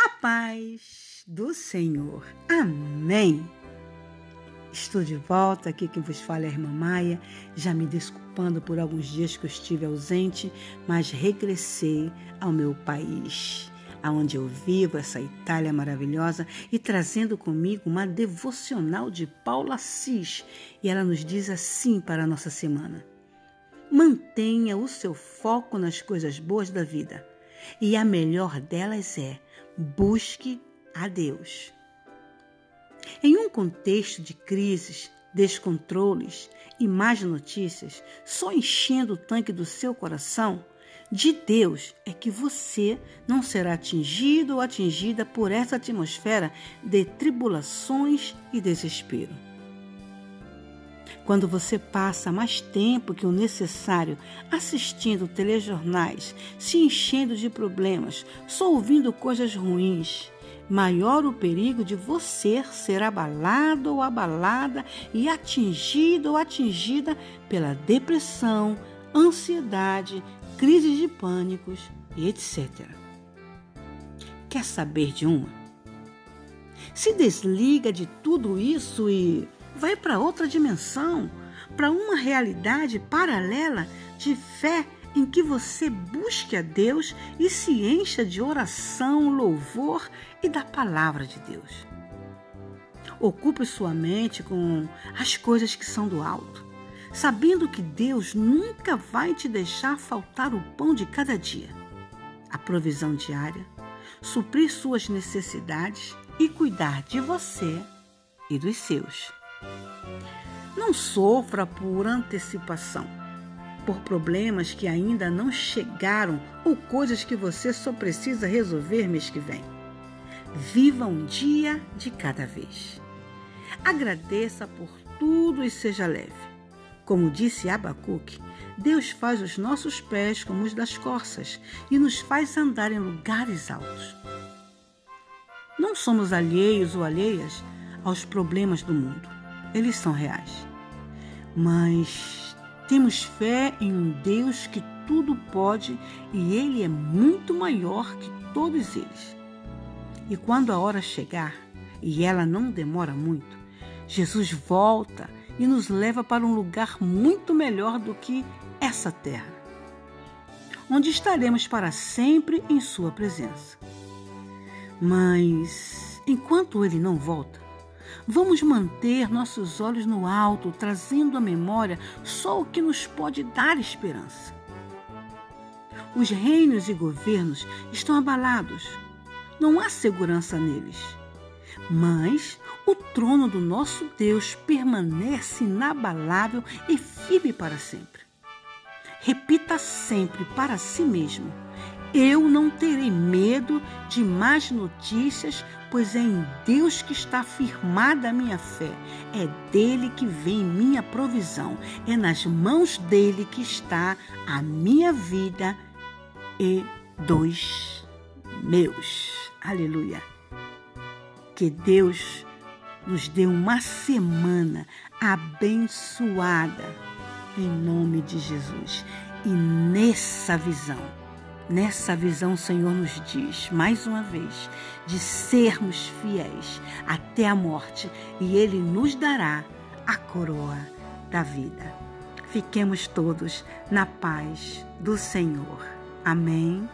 A paz do Senhor. Amém. Estou de volta, aqui quem vos fala a irmã Maia, já me desculpando por alguns dias que eu estive ausente, mas regressei ao meu país, aonde eu vivo, essa Itália maravilhosa, e trazendo comigo uma devocional de Paula Assis, e ela nos diz assim para a nossa semana: Mantenha o seu foco nas coisas boas da vida, e a melhor delas é busque a Deus. Em um contexto de crises, descontroles e más notícias, só enchendo o tanque do seu coração, de Deus é que você não será atingido ou atingida por essa atmosfera de tribulações e desespero. Quando você passa mais tempo que o necessário assistindo telejornais, se enchendo de problemas, só ouvindo coisas ruins, maior o perigo de você ser abalado ou abalada e atingido ou atingida pela depressão, ansiedade, crises de pânicos e etc. Quer saber de uma? Se desliga de tudo isso e vai para outra dimensão, para uma realidade paralela de fé em que você busque a Deus e se encha de oração, louvor e da palavra de Deus. Ocupe sua mente com as coisas que são do alto, sabendo que Deus nunca vai te deixar faltar o pão de cada dia, a provisão diária, suprir suas necessidades e cuidar de você e dos seus. Não sofra por antecipação, por problemas que ainda não chegaram ou coisas que você só precisa resolver mês que vem. Viva um dia de cada vez. Agradeça por tudo e seja leve. Como disse Abacuque, Deus faz os nossos pés como os das corças e nos faz andar em lugares altos. Não somos alheios ou alheias aos problemas do mundo eles são reais. Mas temos fé em um Deus que tudo pode e Ele é muito maior que todos eles. E quando a hora chegar, e ela não demora muito, Jesus volta e nos leva para um lugar muito melhor do que essa terra, onde estaremos para sempre em Sua presença. Mas enquanto Ele não volta, Vamos manter nossos olhos no alto, trazendo à memória só o que nos pode dar esperança. Os reinos e governos estão abalados. Não há segurança neles. Mas o trono do nosso Deus permanece inabalável e firme para sempre. Repita sempre para si mesmo eu não terei medo de más notícias, pois é em Deus que está firmada a minha fé. É dele que vem minha provisão. É nas mãos dele que está a minha vida e dos meus. Aleluia. Que Deus nos dê uma semana abençoada em nome de Jesus. E nessa visão Nessa visão, o Senhor nos diz, mais uma vez, de sermos fiéis até a morte e Ele nos dará a coroa da vida. Fiquemos todos na paz do Senhor. Amém.